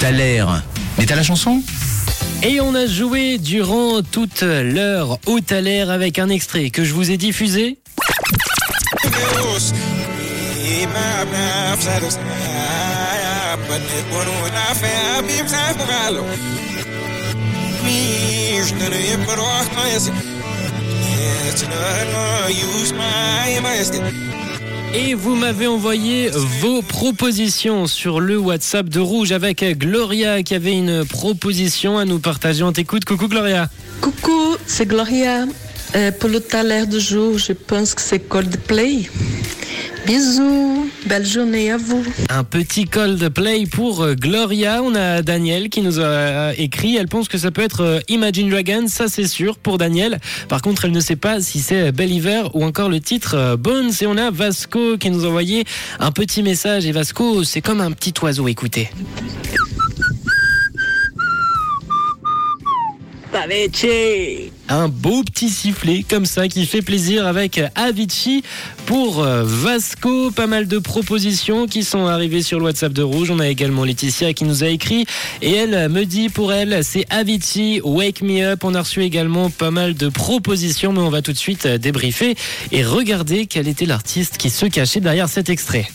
T'as l'air. Mais t'as la chanson Et on a joué durant toute l'heure au Thaler avec un extrait que je vous ai diffusé. Et vous m'avez envoyé vos propositions sur le WhatsApp de Rouge avec Gloria qui avait une proposition à nous partager. On t'écoute. Coucou Gloria. Coucou, c'est Gloria. Euh, pour le taler de jour, je pense que c'est Coldplay. Bisous, belle journée à vous. Un petit Coldplay pour euh, Gloria. On a Daniel qui nous a euh, écrit. Elle pense que ça peut être euh, Imagine Dragons, ça c'est sûr pour Daniel. Par contre, elle ne sait pas si c'est Believer ou encore le titre Bones. Et on a Vasco qui nous a envoyé un petit message. Et Vasco, c'est comme un petit oiseau. Écoutez. Un beau petit sifflet comme ça qui fait plaisir avec Avicii pour euh, Vasco. Pas mal de propositions qui sont arrivées sur le WhatsApp de Rouge. On a également Laetitia qui nous a écrit et elle me dit pour elle c'est Avicii Wake Me Up. On a reçu également pas mal de propositions mais on va tout de suite débriefer et regarder quel était l'artiste qui se cachait derrière cet extrait.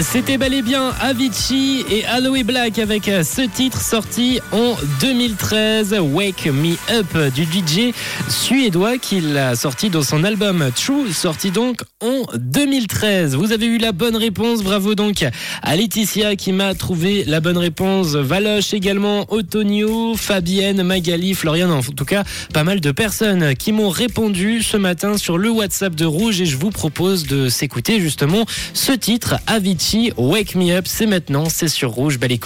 C'était bel et bien Avicii et Aloe Black avec ce titre sorti en 2013, Wake Me Up du DJ suédois qu'il a sorti dans son album True, sorti donc en 2013. Vous avez eu la bonne réponse, bravo donc à Laetitia qui m'a trouvé la bonne réponse, Valoche également, Otonio, Fabienne, Magali, Florian, en tout cas pas mal de personnes qui m'ont répondu ce matin sur le WhatsApp de Rouge et je vous propose de s'écouter justement ce titre Wake Me Up, c'est maintenant, c'est sur Rouge, belle.